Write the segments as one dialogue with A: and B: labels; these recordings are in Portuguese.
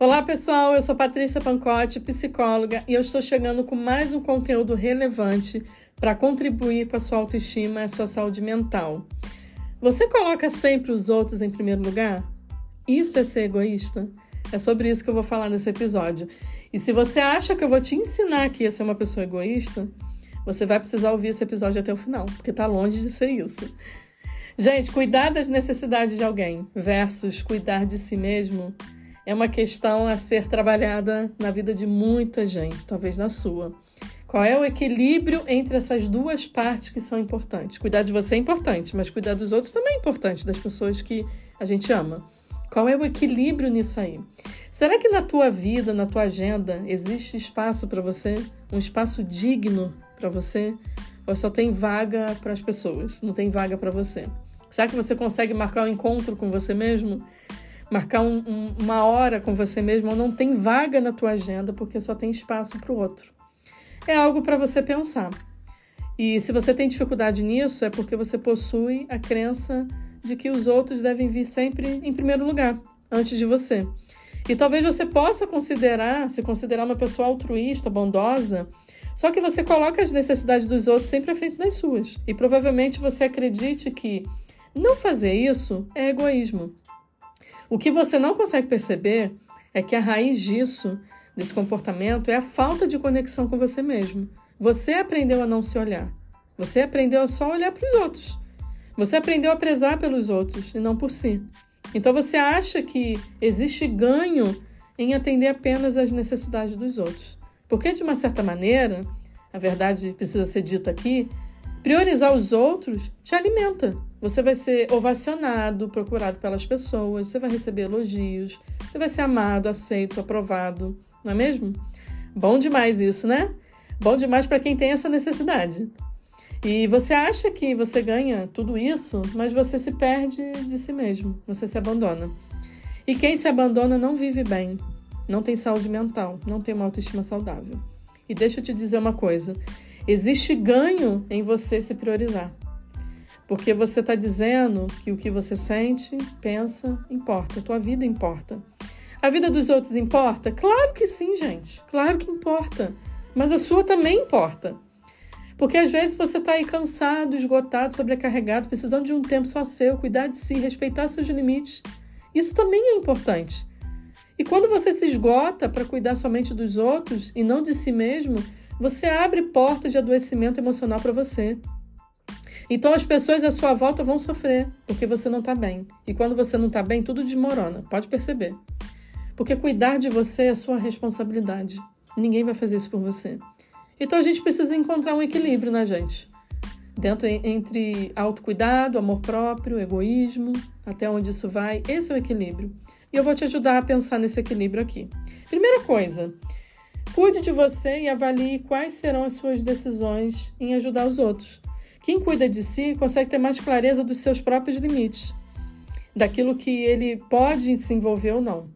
A: Olá pessoal, eu sou Patrícia Pancotti, psicóloga, e eu estou chegando com mais um conteúdo relevante para contribuir com a sua autoestima e a sua saúde mental. Você coloca sempre os outros em primeiro lugar? Isso é ser egoísta? É sobre isso que eu vou falar nesse episódio. E se você acha que eu vou te ensinar aqui a ser uma pessoa egoísta, você vai precisar ouvir esse episódio até o final, porque está longe de ser isso. Gente, cuidar das necessidades de alguém versus cuidar de si mesmo é uma questão a ser trabalhada na vida de muita gente, talvez na sua. Qual é o equilíbrio entre essas duas partes que são importantes? Cuidar de você é importante, mas cuidar dos outros também é importante, das pessoas que a gente ama. Qual é o equilíbrio nisso aí? Será que na tua vida, na tua agenda, existe espaço para você? Um espaço digno para você? Ou só tem vaga para as pessoas? Não tem vaga para você? Será que você consegue marcar um encontro com você mesmo? Marcar um, um, uma hora com você mesmo não tem vaga na tua agenda porque só tem espaço para o outro. É algo para você pensar. E se você tem dificuldade nisso, é porque você possui a crença de que os outros devem vir sempre em primeiro lugar, antes de você. E talvez você possa considerar, se considerar uma pessoa altruísta, bondosa, só que você coloca as necessidades dos outros sempre à frente das suas. E provavelmente você acredite que não fazer isso é egoísmo. O que você não consegue perceber é que a raiz disso, desse comportamento, é a falta de conexão com você mesmo. Você aprendeu a não se olhar. Você aprendeu a só olhar para os outros. Você aprendeu a prezar pelos outros e não por si. Então você acha que existe ganho em atender apenas às necessidades dos outros. Porque, de uma certa maneira, a verdade precisa ser dita aqui, Priorizar os outros te alimenta. Você vai ser ovacionado, procurado pelas pessoas, você vai receber elogios, você vai ser amado, aceito, aprovado, não é mesmo? Bom demais isso, né? Bom demais para quem tem essa necessidade. E você acha que você ganha tudo isso, mas você se perde de si mesmo, você se abandona. E quem se abandona não vive bem, não tem saúde mental, não tem uma autoestima saudável. E deixa eu te dizer uma coisa: Existe ganho em você se priorizar. Porque você está dizendo que o que você sente, pensa, importa, a tua vida importa. A vida dos outros importa? Claro que sim, gente. Claro que importa. Mas a sua também importa. Porque às vezes você está aí cansado, esgotado, sobrecarregado, precisando de um tempo só seu, cuidar de si, respeitar seus limites. Isso também é importante. E quando você se esgota para cuidar somente dos outros e não de si mesmo, você abre portas de adoecimento emocional para você. Então as pessoas à sua volta vão sofrer porque você não está bem. E quando você não está bem, tudo desmorona. Pode perceber. Porque cuidar de você é sua responsabilidade. Ninguém vai fazer isso por você. Então a gente precisa encontrar um equilíbrio na gente. Dentro entre autocuidado, amor próprio, egoísmo, até onde isso vai, esse é o equilíbrio. E eu vou te ajudar a pensar nesse equilíbrio aqui. Primeira coisa, Cuide de você e avalie quais serão as suas decisões em ajudar os outros. Quem cuida de si consegue ter mais clareza dos seus próprios limites, daquilo que ele pode se envolver ou não.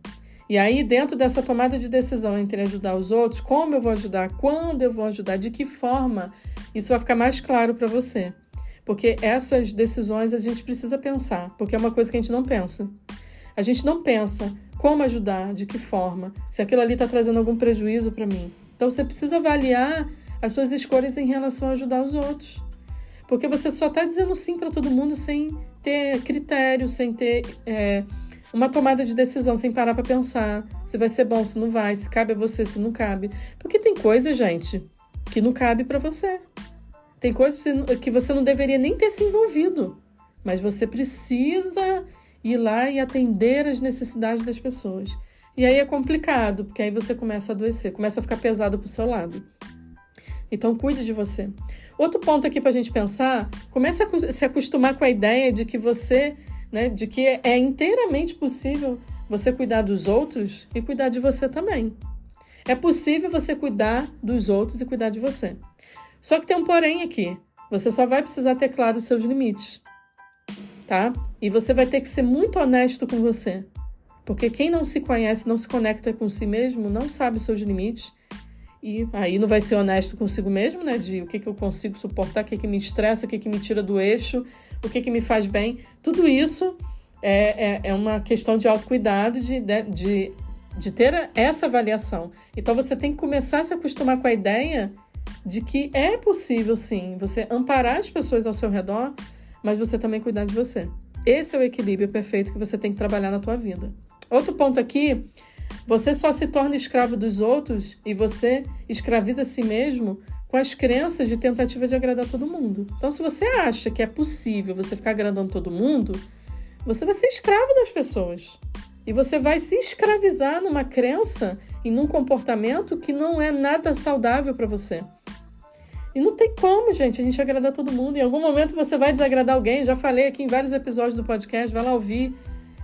A: E aí, dentro dessa tomada de decisão entre ajudar os outros, como eu vou ajudar, quando eu vou ajudar, de que forma, isso vai ficar mais claro para você. Porque essas decisões a gente precisa pensar, porque é uma coisa que a gente não pensa. A gente não pensa como ajudar, de que forma, se aquilo ali está trazendo algum prejuízo para mim. Então você precisa avaliar as suas escolhas em relação a ajudar os outros. Porque você só está dizendo sim para todo mundo sem ter critério, sem ter é, uma tomada de decisão, sem parar para pensar se vai ser bom, se não vai, se cabe a você, se não cabe. Porque tem coisa, gente, que não cabe para você. Tem coisas que você não deveria nem ter se envolvido. Mas você precisa ir lá e atender as necessidades das pessoas. E aí é complicado, porque aí você começa a adoecer, começa a ficar pesado para o seu lado. Então, cuide de você. Outro ponto aqui para a gente pensar: comece a se acostumar com a ideia de que você, né, de que é inteiramente possível você cuidar dos outros e cuidar de você também. É possível você cuidar dos outros e cuidar de você. Só que tem um porém aqui. Você só vai precisar ter claro os seus limites tá? E você vai ter que ser muito honesto com você. Porque quem não se conhece, não se conecta com si mesmo, não sabe seus limites. E aí não vai ser honesto consigo mesmo, né? De o que, que eu consigo suportar, o que, que me estressa, o que, que me tira do eixo, o que, que me faz bem. Tudo isso é, é, é uma questão de autocuidado, de, de, de de ter essa avaliação. Então você tem que começar a se acostumar com a ideia de que é possível sim você amparar as pessoas ao seu redor, mas você também cuidar de você. Esse é o equilíbrio perfeito que você tem que trabalhar na tua vida. Outro ponto aqui, você só se torna escravo dos outros e você escraviza a si mesmo com as crenças de tentativa de agradar todo mundo. Então, se você acha que é possível você ficar agradando todo mundo, você vai ser escravo das pessoas. E você vai se escravizar numa crença e num comportamento que não é nada saudável para você. E não tem como, gente, a gente agradar todo mundo. Em algum momento você vai desagradar alguém. Já falei aqui em vários episódios do podcast, vai lá ouvir.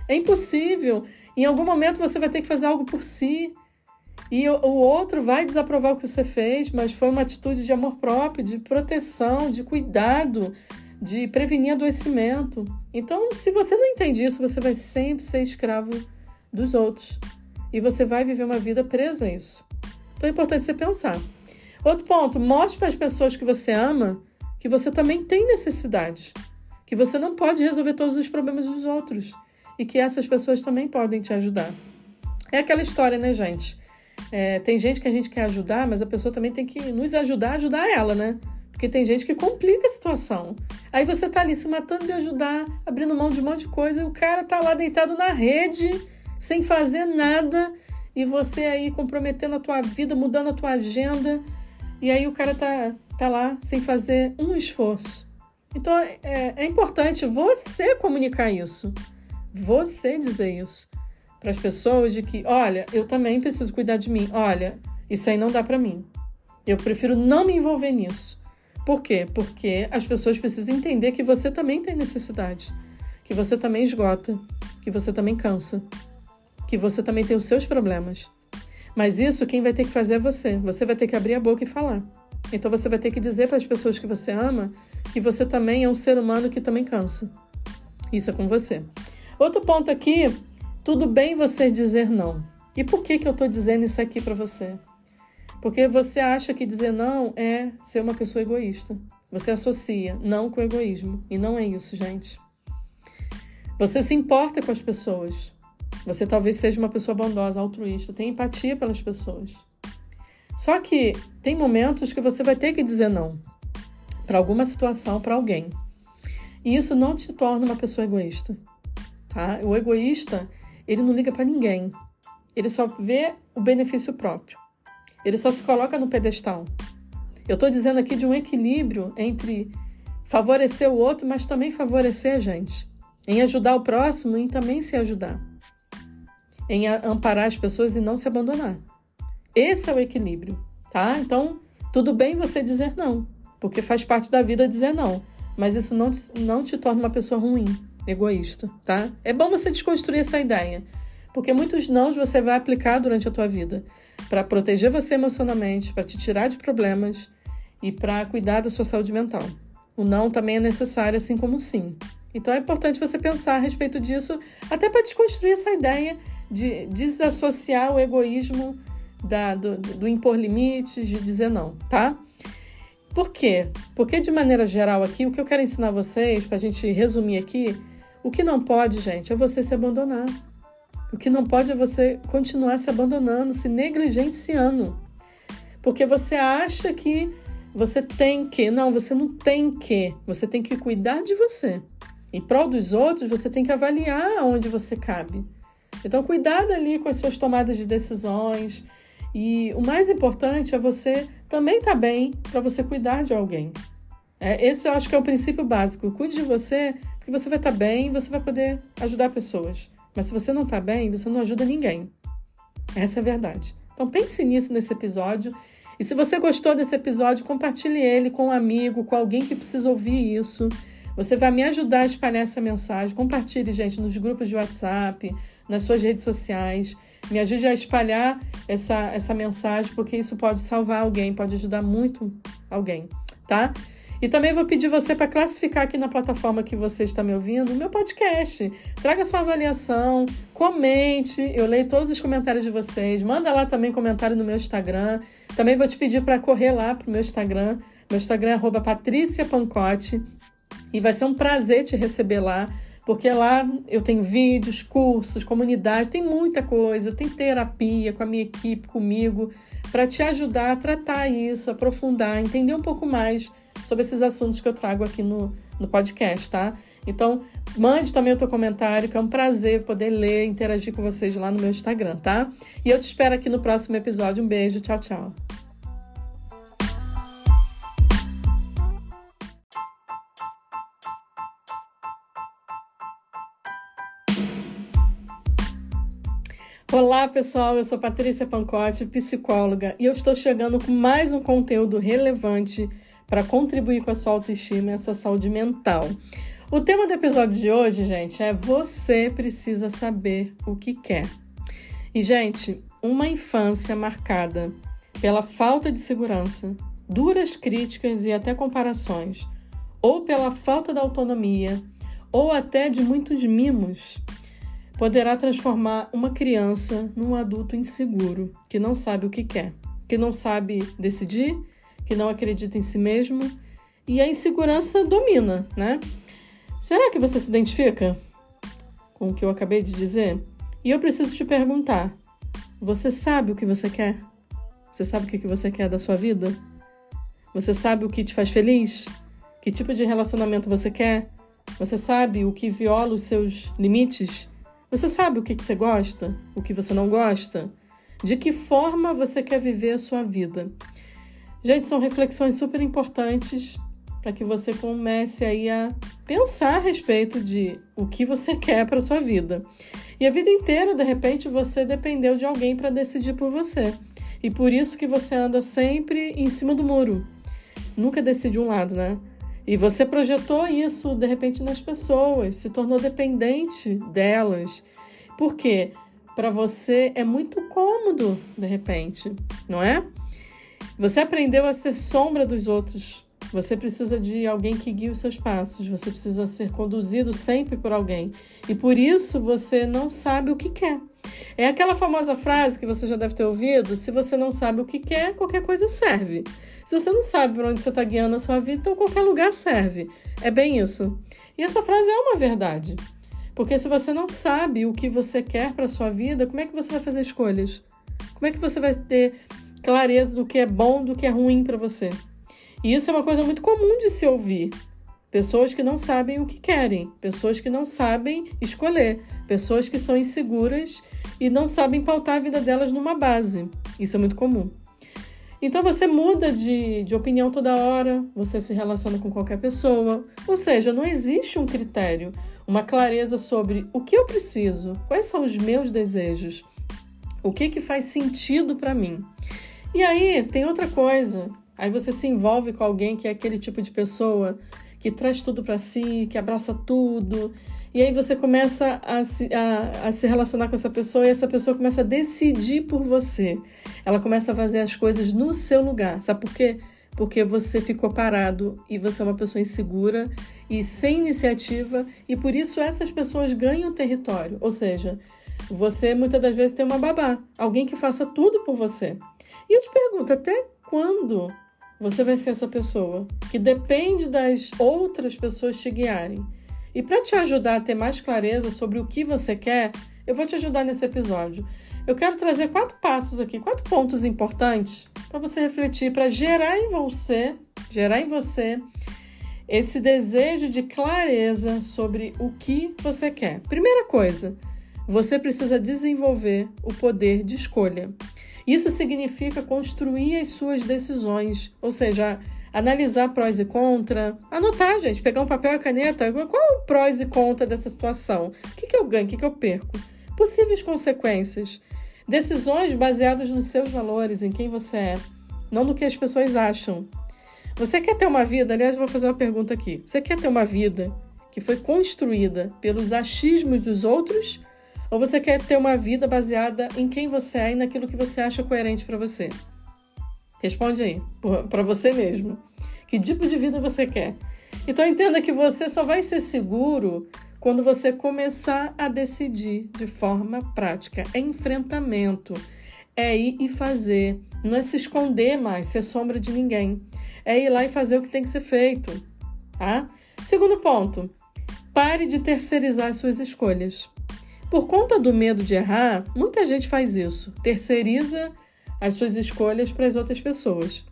A: É impossível. Em algum momento você vai ter que fazer algo por si. E o outro vai desaprovar o que você fez, mas foi uma atitude de amor próprio, de proteção, de cuidado, de prevenir adoecimento. Então, se você não entende isso, você vai sempre ser escravo dos outros. E você vai viver uma vida presa a isso. Então é importante você pensar. Outro ponto, mostre para as pessoas que você ama que você também tem necessidades, que você não pode resolver todos os problemas dos outros e que essas pessoas também podem te ajudar. É aquela história, né, gente? É, tem gente que a gente quer ajudar, mas a pessoa também tem que nos ajudar a ajudar ela, né? Porque tem gente que complica a situação. Aí você tá ali se matando de ajudar, abrindo mão de um monte de coisa, e o cara tá lá deitado na rede, sem fazer nada, e você aí comprometendo a tua vida, mudando a tua agenda, e aí o cara tá, tá lá sem fazer um esforço. Então é, é importante você comunicar isso, você dizer isso para as pessoas de que, olha, eu também preciso cuidar de mim. Olha, isso aí não dá para mim. Eu prefiro não me envolver nisso. Por quê? Porque as pessoas precisam entender que você também tem necessidade, que você também esgota, que você também cansa, que você também tem os seus problemas. Mas isso quem vai ter que fazer é você. Você vai ter que abrir a boca e falar. Então você vai ter que dizer para as pessoas que você ama que você também é um ser humano que também cansa. Isso é com você. Outro ponto aqui, tudo bem você dizer não. E por que, que eu estou dizendo isso aqui para você? Porque você acha que dizer não é ser uma pessoa egoísta. Você associa não com egoísmo. E não é isso, gente. Você se importa com as pessoas. Você talvez seja uma pessoa bondosa, altruísta, tem empatia pelas pessoas. Só que tem momentos que você vai ter que dizer não para alguma situação, para alguém. E isso não te torna uma pessoa egoísta, tá? O egoísta, ele não liga para ninguém. Ele só vê o benefício próprio. Ele só se coloca no pedestal. Eu estou dizendo aqui de um equilíbrio entre favorecer o outro, mas também favorecer a gente. Em ajudar o próximo e também se ajudar em amparar as pessoas e não se abandonar. Esse é o equilíbrio, tá? Então, tudo bem você dizer não, porque faz parte da vida dizer não, mas isso não, não te torna uma pessoa ruim, egoísta, tá? É bom você desconstruir essa ideia, porque muitos nãos você vai aplicar durante a tua vida para proteger você emocionalmente, para te tirar de problemas e para cuidar da sua saúde mental. O não também é necessário, assim como o sim. Então é importante você pensar a respeito disso, até para desconstruir essa ideia de desassociar o egoísmo da, do, do impor limites, de dizer não, tá? Por quê? Porque, de maneira geral, aqui, o que eu quero ensinar vocês, para a gente resumir aqui, o que não pode, gente, é você se abandonar. O que não pode é você continuar se abandonando, se negligenciando. Porque você acha que você tem que. Não, você não tem que. Você tem que cuidar de você. Em prol dos outros, você tem que avaliar onde você cabe. Então, cuidado ali com as suas tomadas de decisões. E o mais importante é você também estar tá bem para você cuidar de alguém. É, esse eu acho que é o princípio básico. Cuide de você, porque você vai estar tá bem você vai poder ajudar pessoas. Mas se você não está bem, você não ajuda ninguém. Essa é a verdade. Então pense nisso nesse episódio. E se você gostou desse episódio, compartilhe ele com um amigo, com alguém que precisa ouvir isso. Você vai me ajudar a espalhar essa mensagem. Compartilhe, gente, nos grupos de WhatsApp, nas suas redes sociais. Me ajude a espalhar essa, essa mensagem, porque isso pode salvar alguém, pode ajudar muito alguém, tá? E também vou pedir você para classificar aqui na plataforma que você está me ouvindo o meu podcast. Traga sua avaliação, comente. Eu leio todos os comentários de vocês. Manda lá também comentário no meu Instagram. Também vou te pedir para correr lá para o meu Instagram. Meu Instagram é patriciapancote. E vai ser um prazer te receber lá porque lá eu tenho vídeos, cursos, comunidade, tem muita coisa, tem terapia com a minha equipe, comigo, para te ajudar a tratar isso, aprofundar, entender um pouco mais sobre esses assuntos que eu trago aqui no, no podcast, tá? Então, mande também o teu comentário, que é um prazer poder ler, interagir com vocês lá no meu Instagram, tá? E eu te espero aqui no próximo episódio. Um beijo, tchau, tchau. Olá, pessoal. Eu sou Patrícia Pancotti, psicóloga, e eu estou chegando com mais um conteúdo relevante para contribuir com a sua autoestima e a sua saúde mental. O tema do episódio de hoje, gente, é você precisa saber o que quer. E, gente, uma infância marcada pela falta de segurança, duras críticas e até comparações, ou pela falta da autonomia, ou até de muitos mimos poderá transformar uma criança num adulto inseguro, que não sabe o que quer, que não sabe decidir, que não acredita em si mesmo e a insegurança domina, né? Será que você se identifica com o que eu acabei de dizer? E eu preciso te perguntar: você sabe o que você quer? Você sabe o que você quer da sua vida? Você sabe o que te faz feliz? Que tipo de relacionamento você quer? Você sabe o que viola os seus limites? Você sabe o que, você gosta, o que você não gosta? De que forma você quer viver a sua vida? Gente, são reflexões super importantes para que você comece aí a pensar a respeito de o que você quer para sua vida. E a vida inteira, de repente, você dependeu de alguém para decidir por você. E por isso que você anda sempre em cima do muro. Nunca decide um lado, né? E você projetou isso de repente nas pessoas, se tornou dependente delas. Por quê? Para você é muito cômodo, de repente, não é? Você aprendeu a ser sombra dos outros. Você precisa de alguém que guie os seus passos. Você precisa ser conduzido sempre por alguém. E por isso você não sabe o que quer. É aquela famosa frase que você já deve ter ouvido: se você não sabe o que quer, qualquer coisa serve. Se você não sabe para onde você está guiando a sua vida, então qualquer lugar serve. É bem isso. E essa frase é uma verdade. Porque se você não sabe o que você quer para sua vida, como é que você vai fazer escolhas? Como é que você vai ter clareza do que é bom, do que é ruim para você? E isso é uma coisa muito comum de se ouvir. Pessoas que não sabem o que querem, pessoas que não sabem escolher, pessoas que são inseguras e não sabem pautar a vida delas numa base. Isso é muito comum. Então você muda de, de opinião toda hora, você se relaciona com qualquer pessoa, ou seja, não existe um critério, uma clareza sobre o que eu preciso, quais são os meus desejos, o que, que faz sentido para mim. E aí tem outra coisa, aí você se envolve com alguém que é aquele tipo de pessoa que traz tudo para si, que abraça tudo. E aí você começa a se, a, a se relacionar com essa pessoa e essa pessoa começa a decidir por você. Ela começa a fazer as coisas no seu lugar. Sabe por quê? Porque você ficou parado e você é uma pessoa insegura e sem iniciativa, e por isso essas pessoas ganham território. Ou seja, você muitas das vezes tem uma babá, alguém que faça tudo por você. E eu te pergunto, até quando você vai ser essa pessoa que depende das outras pessoas te guiarem. E para te ajudar a ter mais clareza sobre o que você quer, eu vou te ajudar nesse episódio. Eu quero trazer quatro passos aqui, quatro pontos importantes para você refletir, para gerar em você, gerar em você esse desejo de clareza sobre o que você quer. Primeira coisa, você precisa desenvolver o poder de escolha. Isso significa construir as suas decisões, ou seja, analisar prós e contra, anotar, gente, pegar um papel e caneta, qual é o prós e contra dessa situação? O que, que eu ganho, o que, que eu perco? Possíveis consequências. Decisões baseadas nos seus valores, em quem você é, não no que as pessoas acham. Você quer ter uma vida, aliás, vou fazer uma pergunta aqui. Você quer ter uma vida que foi construída pelos achismos dos outros ou você quer ter uma vida baseada em quem você é e naquilo que você acha coerente para você? Responde aí, para você mesmo. Que tipo de vida você quer? Então entenda que você só vai ser seguro quando você começar a decidir de forma prática. É enfrentamento, é ir e fazer. Não é se esconder mais, ser sombra de ninguém. É ir lá e fazer o que tem que ser feito. Tá? Segundo ponto, Pare de terceirizar as suas escolhas. Por conta do medo de errar, muita gente faz isso, terceiriza as suas escolhas para as outras pessoas.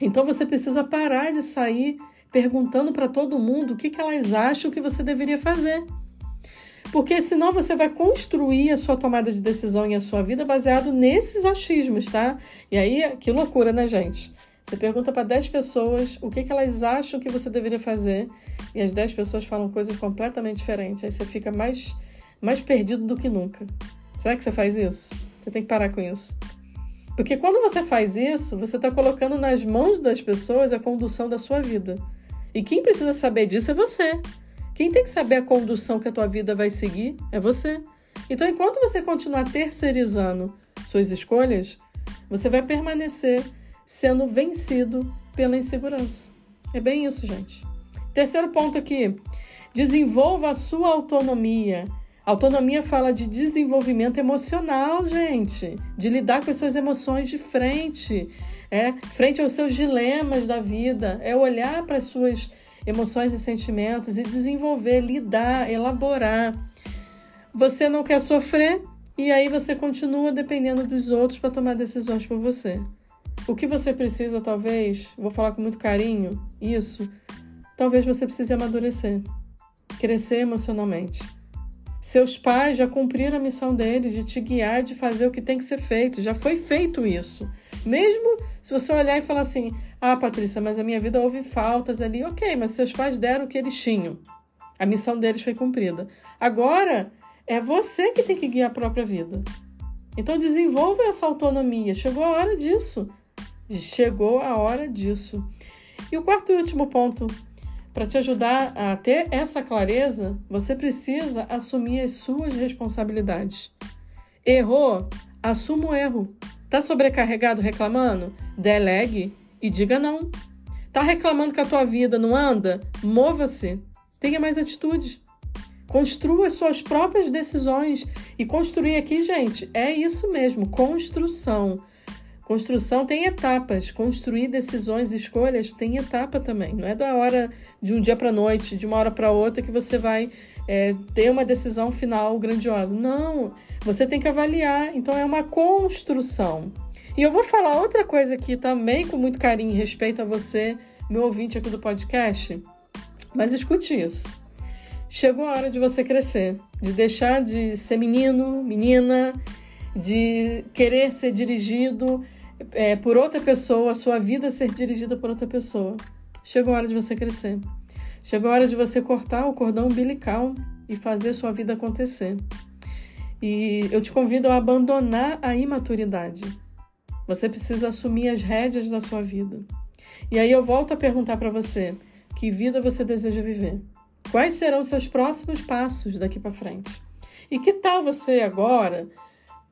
A: Então você precisa parar de sair perguntando para todo mundo o que, que elas acham que você deveria fazer. Porque senão você vai construir a sua tomada de decisão e a sua vida baseado nesses achismos, tá? E aí, que loucura, né, gente? Você pergunta para 10 pessoas o que, que elas acham que você deveria fazer e as 10 pessoas falam coisas completamente diferentes. Aí você fica mais, mais perdido do que nunca. Será que você faz isso? Você tem que parar com isso. Porque quando você faz isso, você está colocando nas mãos das pessoas a condução da sua vida. E quem precisa saber disso é você. Quem tem que saber a condução que a tua vida vai seguir é você. Então, enquanto você continuar terceirizando suas escolhas, você vai permanecer sendo vencido pela insegurança. É bem isso, gente. Terceiro ponto aqui: desenvolva a sua autonomia. Autonomia fala de desenvolvimento emocional, gente, de lidar com as suas emoções de frente, é frente aos seus dilemas da vida, é olhar para as suas emoções e sentimentos e desenvolver, lidar, elaborar. Você não quer sofrer e aí você continua dependendo dos outros para tomar decisões por você. O que você precisa, talvez, vou falar com muito carinho, isso, talvez você precise amadurecer, crescer emocionalmente. Seus pais já cumpriram a missão deles de te guiar, de fazer o que tem que ser feito, já foi feito isso. Mesmo se você olhar e falar assim: ah, Patrícia, mas a minha vida houve faltas ali, ok, mas seus pais deram o que eles tinham. A missão deles foi cumprida. Agora é você que tem que guiar a própria vida. Então desenvolva essa autonomia. Chegou a hora disso. Chegou a hora disso. E o quarto e último ponto, para te ajudar a ter essa clareza, você precisa assumir as suas responsabilidades. Errou? Assuma o erro. Tá sobrecarregado reclamando? Delegue e diga não. Tá reclamando que a tua vida não anda? Mova-se. Tenha mais atitude. Construa as suas próprias decisões. E construir aqui, gente, é isso mesmo, construção. Construção tem etapas, construir decisões, escolhas tem etapa também. Não é da hora de um dia para noite, de uma hora para outra que você vai é, ter uma decisão final grandiosa. Não, você tem que avaliar. Então é uma construção. E eu vou falar outra coisa aqui também com muito carinho e respeito a você, meu ouvinte aqui do podcast. Mas escute isso. Chegou a hora de você crescer, de deixar de ser menino, menina, de querer ser dirigido é, por outra pessoa, a sua vida ser dirigida por outra pessoa. Chegou a hora de você crescer. Chegou a hora de você cortar o cordão umbilical e fazer sua vida acontecer. E eu te convido a abandonar a imaturidade. Você precisa assumir as rédeas da sua vida. E aí eu volto a perguntar para você: que vida você deseja viver? Quais serão seus próximos passos daqui para frente? E que tal você agora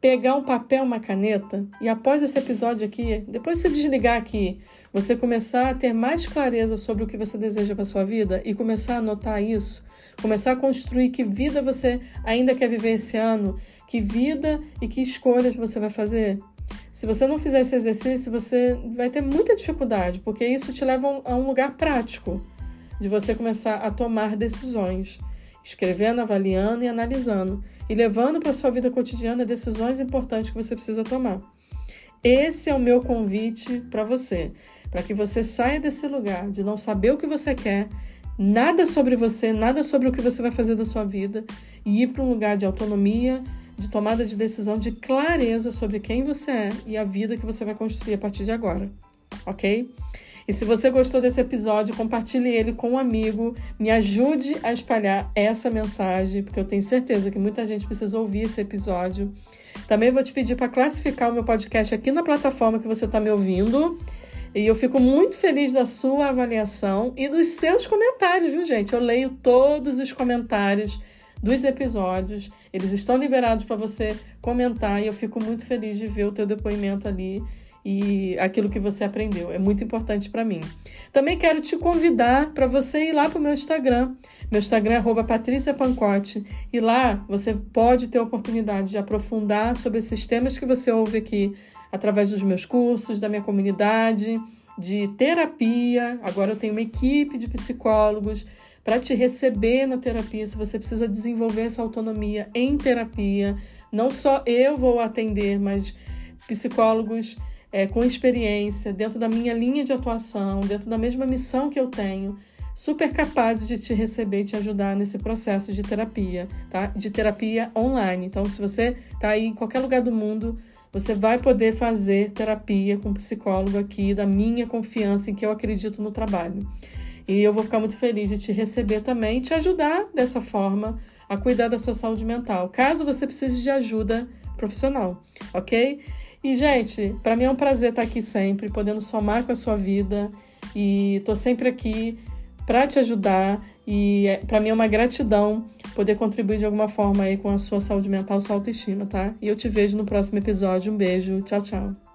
A: pegar um papel, uma caneta e após esse episódio aqui, depois de você desligar aqui, você começar a ter mais clareza sobre o que você deseja para sua vida e começar a anotar isso, começar a construir que vida você ainda quer viver esse ano, que vida e que escolhas você vai fazer. Se você não fizer esse exercício, você vai ter muita dificuldade, porque isso te leva a um lugar prático de você começar a tomar decisões, escrevendo, avaliando e analisando e levando para a sua vida cotidiana decisões importantes que você precisa tomar. Esse é o meu convite para você, para que você saia desse lugar de não saber o que você quer, nada sobre você, nada sobre o que você vai fazer da sua vida e ir para um lugar de autonomia, de tomada de decisão, de clareza sobre quem você é e a vida que você vai construir a partir de agora, ok? E se você gostou desse episódio, compartilhe ele com um amigo, me ajude a espalhar essa mensagem, porque eu tenho certeza que muita gente precisa ouvir esse episódio. Também vou te pedir para classificar o meu podcast aqui na plataforma que você está me ouvindo. E eu fico muito feliz da sua avaliação e dos seus comentários, viu, gente? Eu leio todos os comentários dos episódios. Eles estão liberados para você comentar e eu fico muito feliz de ver o teu depoimento ali e aquilo que você aprendeu. É muito importante para mim. Também quero te convidar para você ir lá para o meu Instagram. Meu Instagram é patriciapancote e lá você pode ter a oportunidade de aprofundar sobre esses temas que você ouve aqui através dos meus cursos, da minha comunidade, de terapia. Agora eu tenho uma equipe de psicólogos para te receber na terapia, se você precisa desenvolver essa autonomia em terapia. Não só eu vou atender, mas psicólogos é, com experiência, dentro da minha linha de atuação, dentro da mesma missão que eu tenho, super capazes de te receber e te ajudar nesse processo de terapia, tá? De terapia online. Então, se você está aí em qualquer lugar do mundo, você vai poder fazer terapia com um psicólogo aqui da minha confiança em que eu acredito no trabalho. E eu vou ficar muito feliz de te receber também e te ajudar dessa forma a cuidar da sua saúde mental, caso você precise de ajuda profissional, ok? E, gente, para mim é um prazer estar aqui sempre, podendo somar com a sua vida. E tô sempre aqui para te ajudar. E é, para mim é uma gratidão poder contribuir de alguma forma aí com a sua saúde mental, sua autoestima, tá? E eu te vejo no próximo episódio. Um beijo. Tchau, tchau.